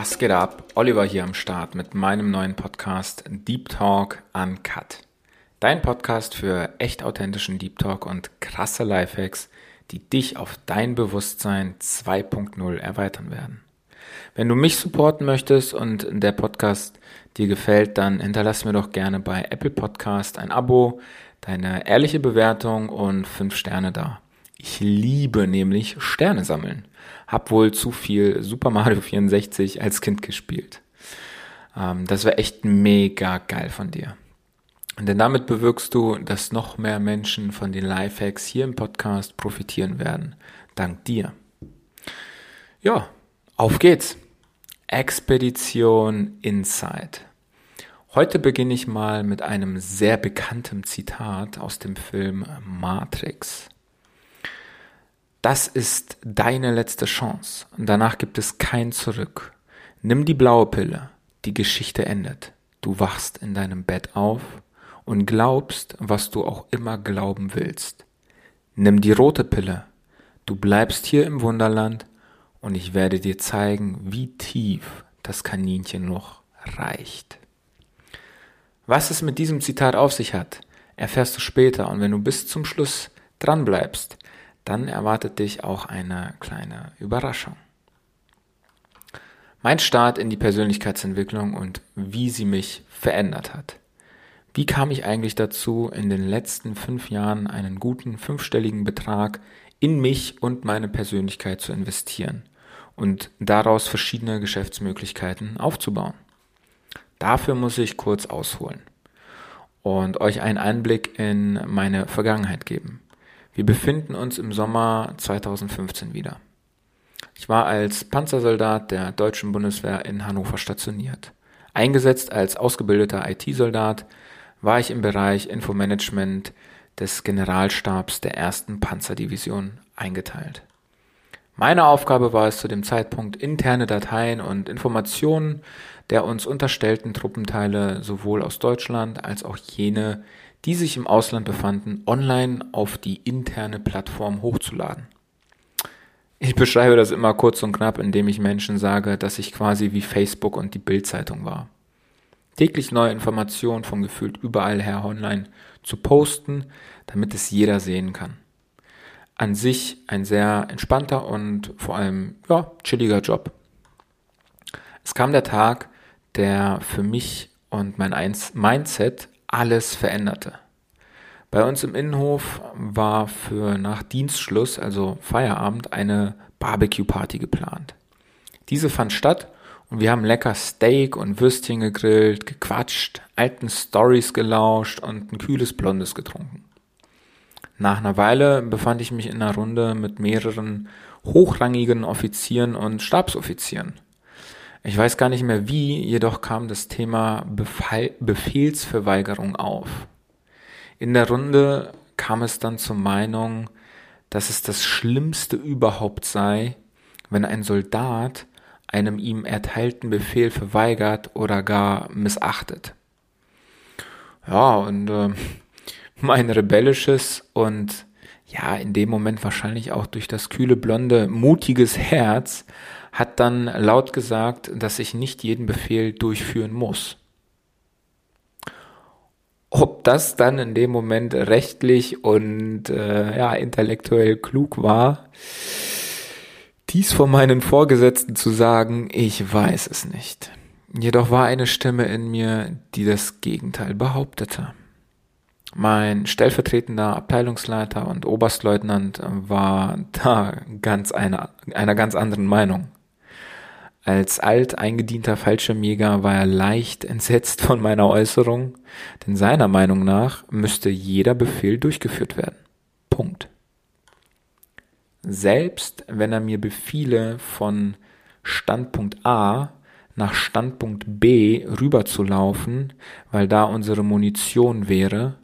Was geht ab? Oliver hier am Start mit meinem neuen Podcast Deep Talk Uncut. Dein Podcast für echt authentischen Deep Talk und krasse Lifehacks, die dich auf dein Bewusstsein 2.0 erweitern werden. Wenn du mich supporten möchtest und der Podcast dir gefällt, dann hinterlass mir doch gerne bei Apple Podcast ein Abo, deine ehrliche Bewertung und 5 Sterne da. Ich liebe nämlich Sterne sammeln. Hab wohl zu viel Super Mario 64 als Kind gespielt. Ähm, das wäre echt mega geil von dir. Denn damit bewirkst du, dass noch mehr Menschen von den Lifehacks hier im Podcast profitieren werden. Dank dir. Ja, auf geht's. Expedition Insight. Heute beginne ich mal mit einem sehr bekannten Zitat aus dem Film Matrix. Das ist deine letzte Chance und danach gibt es kein Zurück. Nimm die blaue Pille, die Geschichte endet. Du wachst in deinem Bett auf und glaubst, was du auch immer glauben willst. Nimm die rote Pille, du bleibst hier im Wunderland und ich werde dir zeigen, wie tief das Kaninchenloch reicht. Was es mit diesem Zitat auf sich hat, erfährst du später und wenn du bis zum Schluss dran bleibst, dann erwartet dich auch eine kleine Überraschung. Mein Start in die Persönlichkeitsentwicklung und wie sie mich verändert hat. Wie kam ich eigentlich dazu, in den letzten fünf Jahren einen guten fünfstelligen Betrag in mich und meine Persönlichkeit zu investieren und daraus verschiedene Geschäftsmöglichkeiten aufzubauen? Dafür muss ich kurz ausholen und euch einen Einblick in meine Vergangenheit geben. Wir befinden uns im Sommer 2015 wieder. Ich war als Panzersoldat der deutschen Bundeswehr in Hannover stationiert. Eingesetzt als ausgebildeter IT-Soldat war ich im Bereich Infomanagement des Generalstabs der ersten Panzerdivision eingeteilt. Meine Aufgabe war es zu dem Zeitpunkt, interne Dateien und Informationen der uns unterstellten Truppenteile sowohl aus Deutschland als auch jene die sich im Ausland befanden, online auf die interne Plattform hochzuladen. Ich beschreibe das immer kurz und knapp, indem ich Menschen sage, dass ich quasi wie Facebook und die Bildzeitung war. Täglich neue Informationen von gefühlt überall her online zu posten, damit es jeder sehen kann. An sich ein sehr entspannter und vor allem ja, chilliger Job. Es kam der Tag, der für mich und mein Mindset alles veränderte. Bei uns im Innenhof war für nach Dienstschluss, also Feierabend, eine Barbecue-Party geplant. Diese fand statt und wir haben lecker Steak und Würstchen gegrillt, gequatscht, alten Stories gelauscht und ein kühles Blondes getrunken. Nach einer Weile befand ich mich in einer Runde mit mehreren hochrangigen Offizieren und Stabsoffizieren. Ich weiß gar nicht mehr wie, jedoch kam das Thema Befehl, Befehlsverweigerung auf. In der Runde kam es dann zur Meinung, dass es das Schlimmste überhaupt sei, wenn ein Soldat einem ihm erteilten Befehl verweigert oder gar missachtet. Ja, und äh, mein rebellisches und ja, in dem Moment wahrscheinlich auch durch das kühle, blonde, mutiges Herz hat dann laut gesagt, dass ich nicht jeden Befehl durchführen muss. Ob das dann in dem Moment rechtlich und äh, ja, intellektuell klug war, dies von meinen Vorgesetzten zu sagen, ich weiß es nicht. Jedoch war eine Stimme in mir, die das Gegenteil behauptete. Mein stellvertretender Abteilungsleiter und Oberstleutnant war da ganz einer, einer ganz anderen Meinung. Als alt eingedienter Fallschirmjäger war er leicht entsetzt von meiner Äußerung, denn seiner Meinung nach müsste jeder Befehl durchgeführt werden. Punkt. Selbst wenn er mir befiele, von Standpunkt A nach Standpunkt B rüberzulaufen, weil da unsere Munition wäre,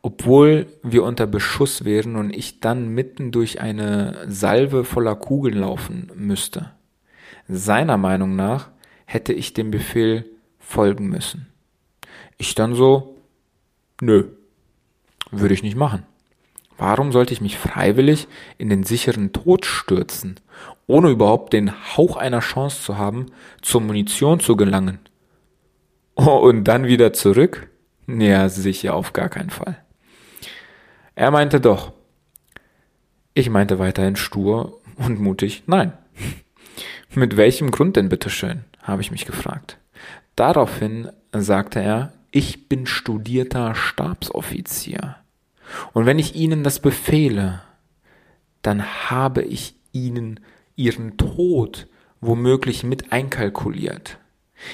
obwohl wir unter Beschuss wären und ich dann mitten durch eine Salve voller Kugeln laufen müsste. Seiner Meinung nach hätte ich dem Befehl folgen müssen. Ich dann so, nö, würde ich nicht machen. Warum sollte ich mich freiwillig in den sicheren Tod stürzen, ohne überhaupt den Hauch einer Chance zu haben, zur Munition zu gelangen? Oh, und dann wieder zurück? Ja, sicher auf gar keinen Fall. Er meinte doch. Ich meinte weiterhin stur und mutig, nein. Mit welchem Grund denn bitteschön? habe ich mich gefragt. Daraufhin sagte er, ich bin studierter Stabsoffizier. Und wenn ich Ihnen das befehle, dann habe ich Ihnen Ihren Tod womöglich mit einkalkuliert.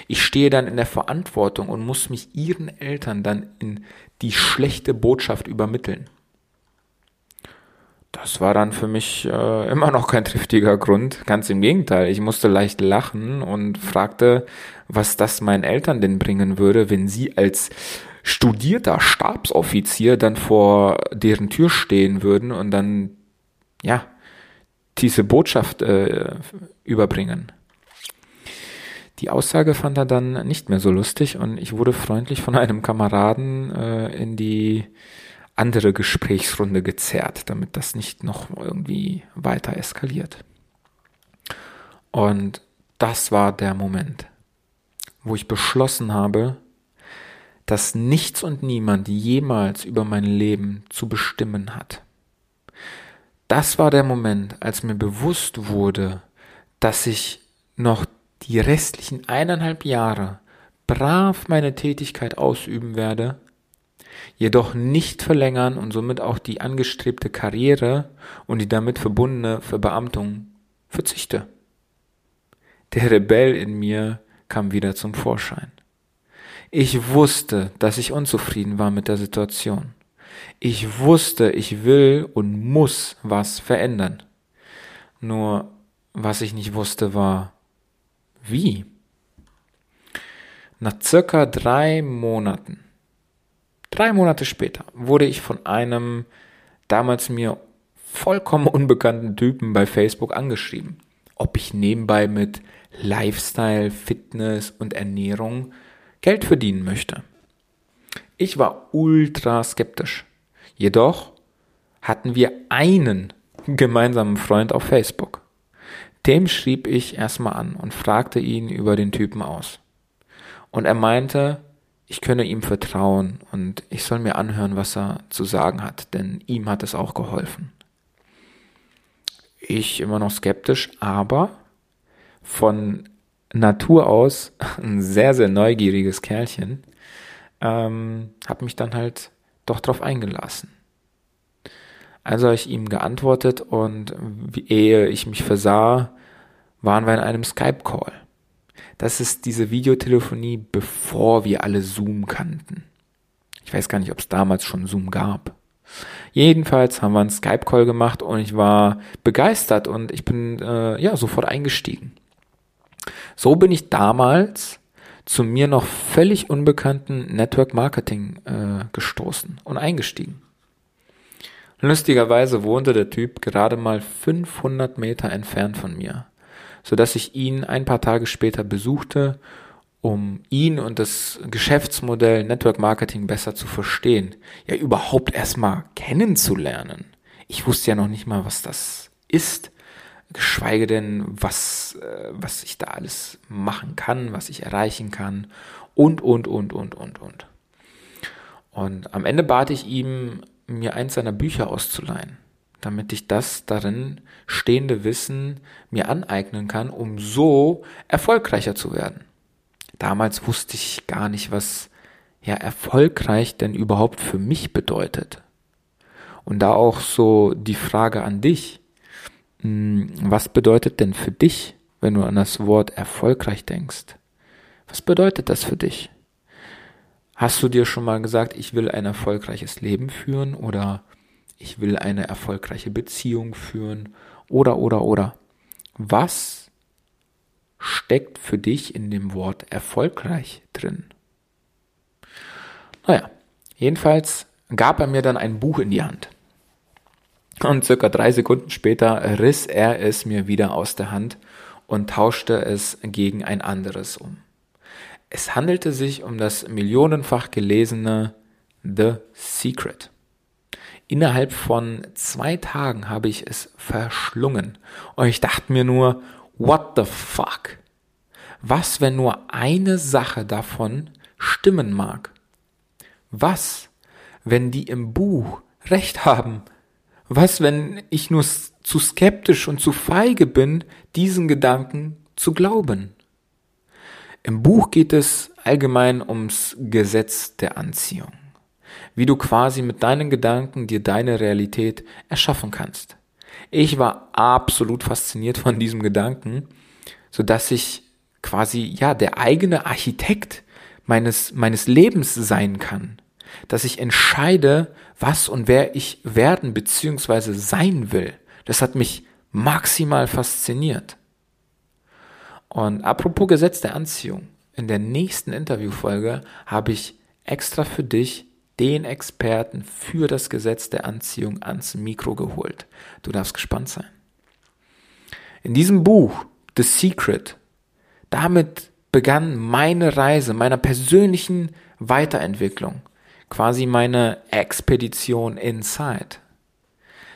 Ich stehe dann in der Verantwortung und muss mich Ihren Eltern dann in die schlechte Botschaft übermitteln. Das war dann für mich äh, immer noch kein triftiger Grund. Ganz im Gegenteil. Ich musste leicht lachen und fragte, was das meinen Eltern denn bringen würde, wenn sie als studierter Stabsoffizier dann vor deren Tür stehen würden und dann, ja, diese Botschaft äh, überbringen. Die Aussage fand er dann nicht mehr so lustig und ich wurde freundlich von einem Kameraden äh, in die andere Gesprächsrunde gezerrt, damit das nicht noch irgendwie weiter eskaliert. Und das war der Moment, wo ich beschlossen habe, dass nichts und niemand jemals über mein Leben zu bestimmen hat. Das war der Moment, als mir bewusst wurde, dass ich noch die restlichen eineinhalb Jahre brav meine Tätigkeit ausüben werde, jedoch nicht verlängern und somit auch die angestrebte Karriere und die damit verbundene Verbeamtung verzichte. Der Rebell in mir kam wieder zum Vorschein. Ich wusste, dass ich unzufrieden war mit der Situation. Ich wusste, ich will und muss was verändern. Nur was ich nicht wusste war, wie. Nach circa drei Monaten, drei Monate später, wurde ich von einem damals mir vollkommen unbekannten Typen bei Facebook angeschrieben, ob ich nebenbei mit Lifestyle, Fitness und Ernährung Geld verdienen möchte. Ich war ultra skeptisch. Jedoch hatten wir einen gemeinsamen Freund auf Facebook. Dem schrieb ich erstmal an und fragte ihn über den Typen aus. Und er meinte, ich könne ihm vertrauen und ich soll mir anhören, was er zu sagen hat, denn ihm hat es auch geholfen. Ich immer noch skeptisch, aber von Natur aus ein sehr, sehr neugieriges Kerlchen, ähm, habe mich dann halt doch drauf eingelassen. Also habe ich ihm geantwortet und ehe ich mich versah, waren wir in einem Skype-Call. Das ist diese Videotelefonie, bevor wir alle Zoom kannten. Ich weiß gar nicht, ob es damals schon Zoom gab. Jedenfalls haben wir einen Skype-Call gemacht und ich war begeistert und ich bin äh, ja sofort eingestiegen. So bin ich damals zu mir noch völlig unbekannten Network Marketing äh, gestoßen und eingestiegen. Lustigerweise wohnte der Typ gerade mal 500 Meter entfernt von mir, so dass ich ihn ein paar Tage später besuchte, um ihn und das Geschäftsmodell Network Marketing besser zu verstehen, ja überhaupt erstmal kennenzulernen. Ich wusste ja noch nicht mal, was das ist geschweige denn, was, äh, was ich da alles machen kann, was ich erreichen kann und, und, und, und, und, und. Und am Ende bat ich ihm, mir eins seiner Bücher auszuleihen, damit ich das darin stehende Wissen mir aneignen kann, um so erfolgreicher zu werden. Damals wusste ich gar nicht, was ja erfolgreich denn überhaupt für mich bedeutet. Und da auch so die Frage an dich, hm, was bedeutet denn für dich, wenn du an das Wort erfolgreich denkst? Was bedeutet das für dich? Hast du dir schon mal gesagt, ich will ein erfolgreiches Leben führen oder ich will eine erfolgreiche Beziehung führen oder oder oder? Was steckt für dich in dem Wort erfolgreich drin? Naja, jedenfalls gab er mir dann ein Buch in die Hand. Und circa drei Sekunden später riss er es mir wieder aus der Hand und tauschte es gegen ein anderes um. Es handelte sich um das millionenfach gelesene The Secret. Innerhalb von zwei Tagen habe ich es verschlungen. Und ich dachte mir nur, what the fuck? Was, wenn nur eine Sache davon stimmen mag? Was, wenn die im Buch recht haben? Was, wenn ich nur zu skeptisch und zu feige bin, diesen Gedanken zu glauben? Im Buch geht es allgemein ums Gesetz der Anziehung. Wie du quasi mit deinen Gedanken dir deine Realität erschaffen kannst. Ich war absolut fasziniert von diesem Gedanken, so dass ich quasi, ja, der eigene Architekt meines, meines Lebens sein kann. Dass ich entscheide, was und wer ich werden bzw. sein will. Das hat mich maximal fasziniert. Und apropos Gesetz der Anziehung. In der nächsten Interviewfolge habe ich extra für dich den Experten für das Gesetz der Anziehung ans Mikro geholt. Du darfst gespannt sein. In diesem Buch, The Secret, damit begann meine Reise meiner persönlichen Weiterentwicklung, quasi meine Expedition inside.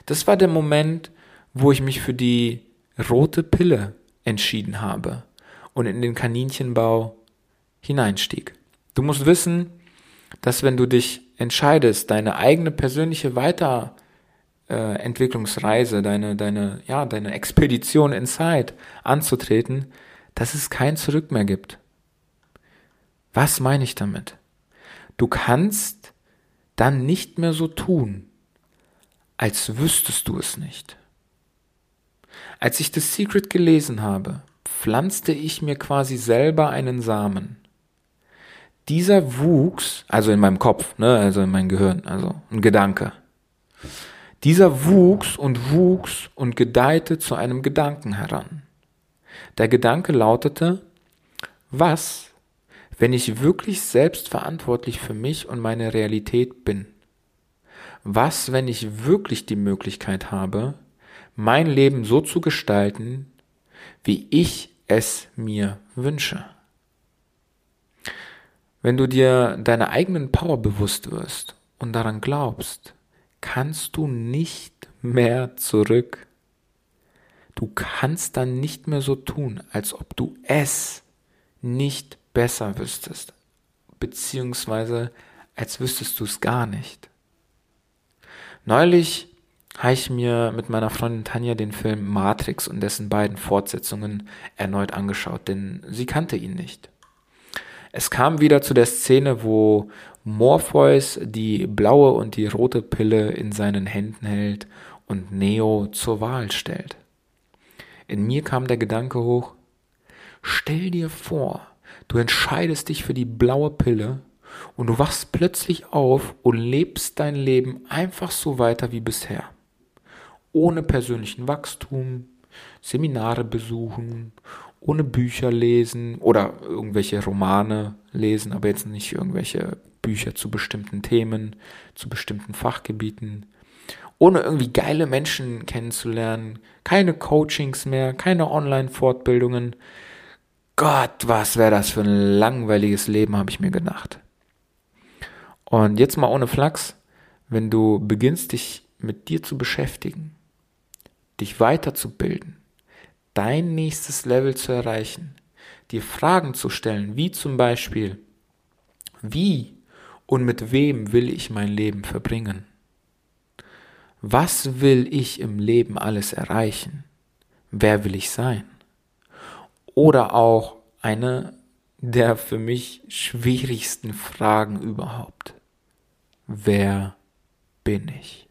Das war der Moment, wo ich mich für die rote Pille entschieden habe und in den Kaninchenbau hineinstieg. Du musst wissen, dass wenn du dich entscheidest, deine eigene persönliche Weiterentwicklungsreise, deine, deine, ja, deine Expedition inside anzutreten, dass es kein Zurück mehr gibt. Was meine ich damit? Du kannst dann nicht mehr so tun, als wüsstest du es nicht. Als ich das Secret gelesen habe, pflanzte ich mir quasi selber einen Samen. Dieser wuchs, also in meinem Kopf, ne, also in meinem Gehirn, also ein Gedanke. Dieser wuchs und wuchs und gedeihte zu einem Gedanken heran. Der Gedanke lautete, was, wenn ich wirklich selbstverantwortlich für mich und meine Realität bin? Was, wenn ich wirklich die Möglichkeit habe, mein Leben so zu gestalten, wie ich es mir wünsche? Wenn du dir deiner eigenen Power bewusst wirst und daran glaubst, kannst du nicht mehr zurück Du kannst dann nicht mehr so tun, als ob du es nicht besser wüsstest, beziehungsweise als wüsstest du es gar nicht. Neulich habe ich mir mit meiner Freundin Tanja den Film Matrix und dessen beiden Fortsetzungen erneut angeschaut, denn sie kannte ihn nicht. Es kam wieder zu der Szene, wo Morpheus die blaue und die rote Pille in seinen Händen hält und Neo zur Wahl stellt. In mir kam der Gedanke hoch, stell dir vor, du entscheidest dich für die blaue Pille und du wachst plötzlich auf und lebst dein Leben einfach so weiter wie bisher. Ohne persönlichen Wachstum, Seminare besuchen, ohne Bücher lesen oder irgendwelche Romane lesen, aber jetzt nicht irgendwelche Bücher zu bestimmten Themen, zu bestimmten Fachgebieten, ohne irgendwie geile Menschen kennenzulernen, keine Coachings mehr, keine Online-Fortbildungen. Gott, was wäre das für ein langweiliges Leben, habe ich mir gedacht. Und jetzt mal ohne Flachs, wenn du beginnst, dich mit dir zu beschäftigen, dich weiterzubilden, dein nächstes Level zu erreichen, dir Fragen zu stellen, wie zum Beispiel, wie und mit wem will ich mein Leben verbringen? Was will ich im Leben alles erreichen? Wer will ich sein? Oder auch eine der für mich schwierigsten Fragen überhaupt. Wer bin ich?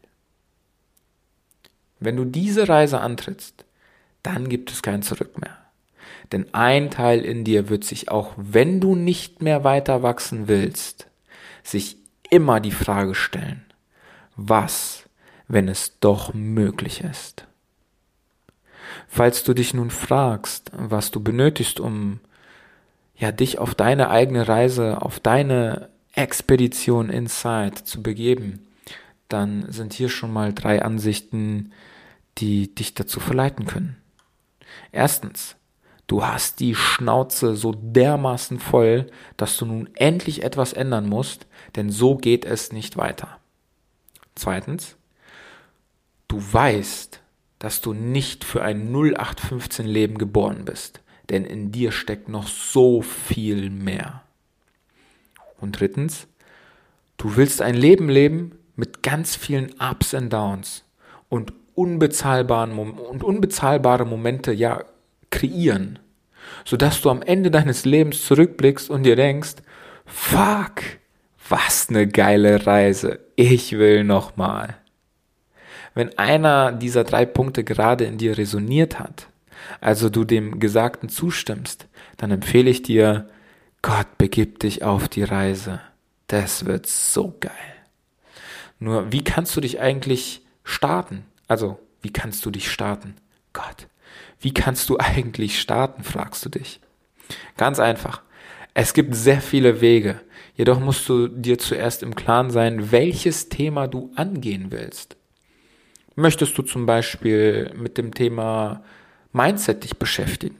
Wenn du diese Reise antrittst, dann gibt es kein Zurück mehr. Denn ein Teil in dir wird sich auch, wenn du nicht mehr weiter wachsen willst, sich immer die Frage stellen, was wenn es doch möglich ist. Falls du dich nun fragst, was du benötigst, um ja dich auf deine eigene Reise, auf deine Expedition Inside zu begeben, dann sind hier schon mal drei Ansichten, die dich dazu verleiten können. Erstens, du hast die Schnauze so dermaßen voll, dass du nun endlich etwas ändern musst, denn so geht es nicht weiter. Zweitens, du weißt, dass du nicht für ein 0815 Leben geboren bist, denn in dir steckt noch so viel mehr. Und drittens, du willst ein Leben leben mit ganz vielen Ups und Downs und unbezahlbaren und unbezahlbare Momente ja kreieren, sodass du am Ende deines Lebens zurückblickst und dir denkst, fuck, was ne geile Reise, ich will noch mal. Wenn einer dieser drei Punkte gerade in dir resoniert hat, also du dem Gesagten zustimmst, dann empfehle ich dir, Gott begib dich auf die Reise. Das wird so geil. Nur, wie kannst du dich eigentlich starten? Also, wie kannst du dich starten? Gott, wie kannst du eigentlich starten, fragst du dich. Ganz einfach. Es gibt sehr viele Wege. Jedoch musst du dir zuerst im Klaren sein, welches Thema du angehen willst. Möchtest du zum Beispiel mit dem Thema Mindset dich beschäftigen?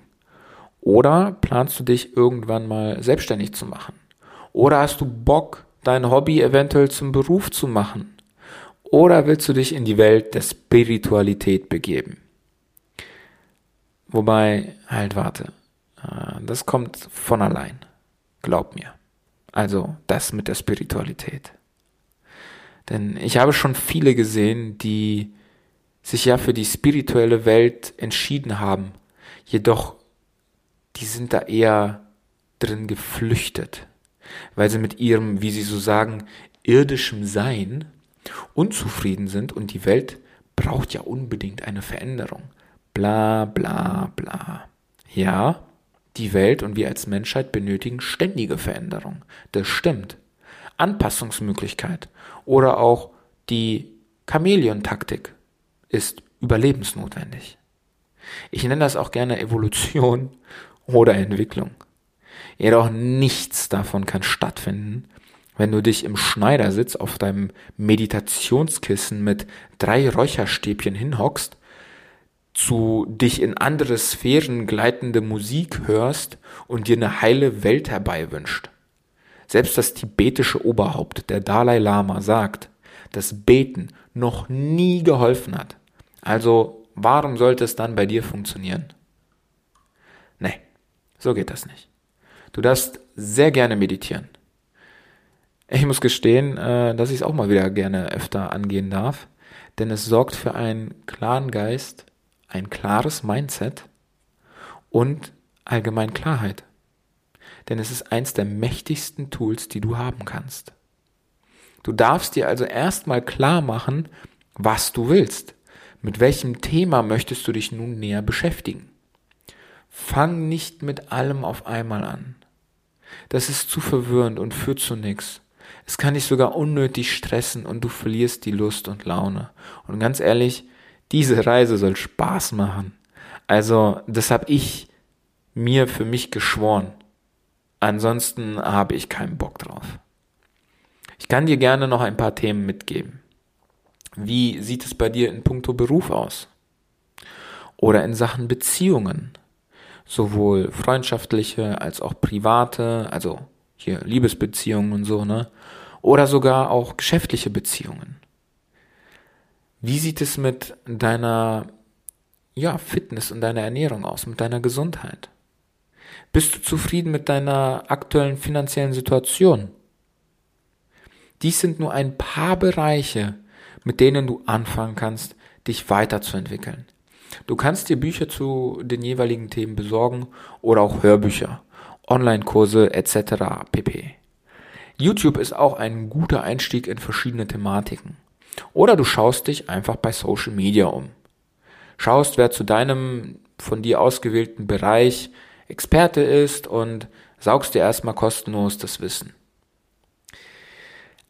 Oder planst du dich irgendwann mal selbstständig zu machen? Oder hast du Bock, dein Hobby eventuell zum Beruf zu machen? Oder willst du dich in die Welt der Spiritualität begeben? Wobei, halt warte, äh, das kommt von allein. Glaub mir. Also das mit der Spiritualität. Denn ich habe schon viele gesehen, die sich ja für die spirituelle Welt entschieden haben. Jedoch, die sind da eher drin geflüchtet, weil sie mit ihrem, wie sie so sagen, irdischem Sein unzufrieden sind und die Welt braucht ja unbedingt eine Veränderung. Bla bla bla. Ja, die Welt und wir als Menschheit benötigen ständige Veränderung. Das stimmt. Anpassungsmöglichkeit oder auch die Chamäleon-Taktik ist überlebensnotwendig. Ich nenne das auch gerne Evolution oder Entwicklung. Jedoch nichts davon kann stattfinden, wenn du dich im Schneidersitz auf deinem Meditationskissen mit drei Räucherstäbchen hinhockst, zu dich in andere Sphären gleitende Musik hörst und dir eine heile Welt herbeiwünscht. Selbst das tibetische Oberhaupt, der Dalai Lama, sagt, dass Beten noch nie geholfen hat. Also warum sollte es dann bei dir funktionieren? Nee, so geht das nicht. Du darfst sehr gerne meditieren. Ich muss gestehen, äh, dass ich es auch mal wieder gerne öfter angehen darf, denn es sorgt für einen klaren Geist, ein klares Mindset und allgemein Klarheit. Denn es ist eins der mächtigsten Tools, die du haben kannst. Du darfst dir also erstmal klar machen, was du willst. Mit welchem Thema möchtest du dich nun näher beschäftigen? Fang nicht mit allem auf einmal an. Das ist zu verwirrend und führt zu nichts. Es kann dich sogar unnötig stressen und du verlierst die Lust und Laune. Und ganz ehrlich, diese Reise soll Spaß machen. Also, das habe ich mir für mich geschworen. Ansonsten habe ich keinen Bock drauf. Ich kann dir gerne noch ein paar Themen mitgeben. Wie sieht es bei dir in puncto Beruf aus? Oder in Sachen Beziehungen? Sowohl freundschaftliche als auch private, also hier Liebesbeziehungen und so, ne? Oder sogar auch geschäftliche Beziehungen. Wie sieht es mit deiner ja, Fitness und deiner Ernährung aus, mit deiner Gesundheit? Bist du zufrieden mit deiner aktuellen finanziellen Situation? Dies sind nur ein paar Bereiche, mit denen du anfangen kannst, dich weiterzuentwickeln. Du kannst dir Bücher zu den jeweiligen Themen besorgen oder auch Hörbücher, Online-Kurse etc. pp. YouTube ist auch ein guter Einstieg in verschiedene Thematiken. Oder du schaust dich einfach bei Social Media um. Schaust, wer zu deinem von dir ausgewählten Bereich Experte ist und saugst dir erstmal kostenlos das Wissen.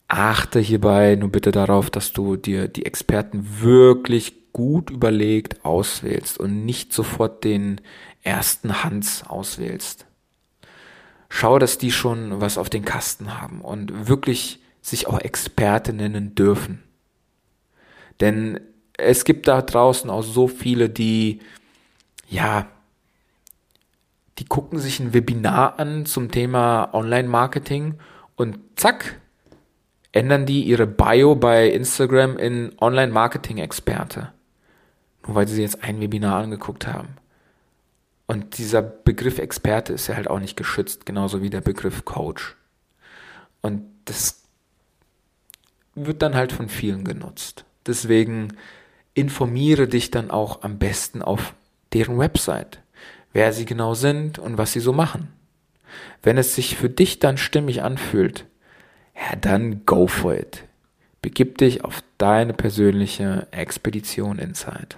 Achte hierbei nur bitte darauf, dass du dir die Experten wirklich gut überlegt auswählst und nicht sofort den ersten Hans auswählst. Schau, dass die schon was auf den Kasten haben und wirklich sich auch Experte nennen dürfen. Denn es gibt da draußen auch so viele, die, ja, die gucken sich ein Webinar an zum Thema Online-Marketing und zack, ändern die ihre Bio bei Instagram in Online-Marketing-Experte. nur weil sie jetzt ein Webinar angeguckt haben. Und dieser Begriff Experte ist ja halt auch nicht geschützt, genauso wie der Begriff Coach. Und das wird dann halt von vielen genutzt. Deswegen informiere dich dann auch am besten auf deren Website, wer sie genau sind und was sie so machen. Wenn es sich für dich dann stimmig anfühlt, ja, dann go for it. Begib dich auf deine persönliche Expedition Inside.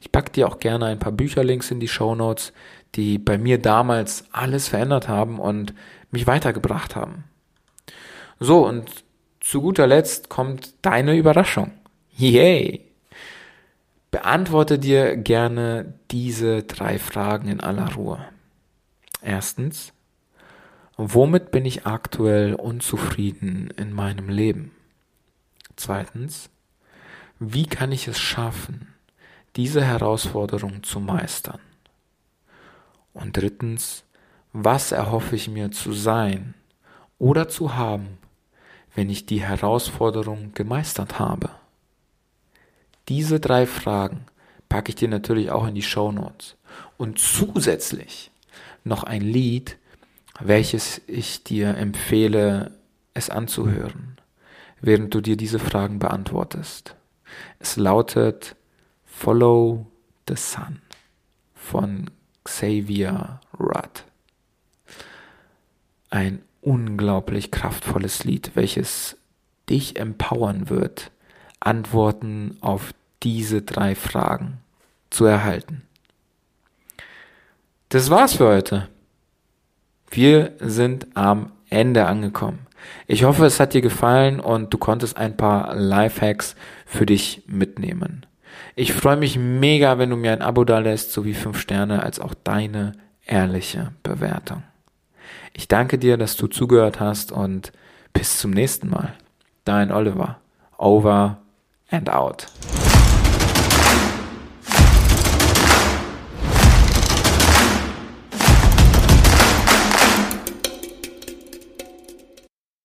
Ich packe dir auch gerne ein paar Bücherlinks in die Show Notes, die bei mir damals alles verändert haben und mich weitergebracht haben. So, und zu guter Letzt kommt deine Überraschung. Yay! Beantworte dir gerne diese drei Fragen in aller Ruhe. Erstens, womit bin ich aktuell unzufrieden in meinem Leben? Zweitens, wie kann ich es schaffen, diese Herausforderung zu meistern? Und drittens, was erhoffe ich mir zu sein oder zu haben, wenn ich die Herausforderung gemeistert habe? Diese drei Fragen packe ich dir natürlich auch in die Show Notes. Und zusätzlich noch ein Lied, welches ich dir empfehle, es anzuhören, während du dir diese Fragen beantwortest. Es lautet Follow the Sun von Xavier Rudd. Ein unglaublich kraftvolles Lied, welches dich empowern wird, Antworten auf diese drei Fragen zu erhalten. Das war's für heute. Wir sind am Ende angekommen. Ich hoffe, es hat dir gefallen und du konntest ein paar Lifehacks für dich mitnehmen. Ich freue mich mega, wenn du mir ein Abo da lässt, sowie fünf Sterne, als auch deine ehrliche Bewertung. Ich danke dir, dass du zugehört hast und bis zum nächsten Mal. Dein Oliver. Over and out.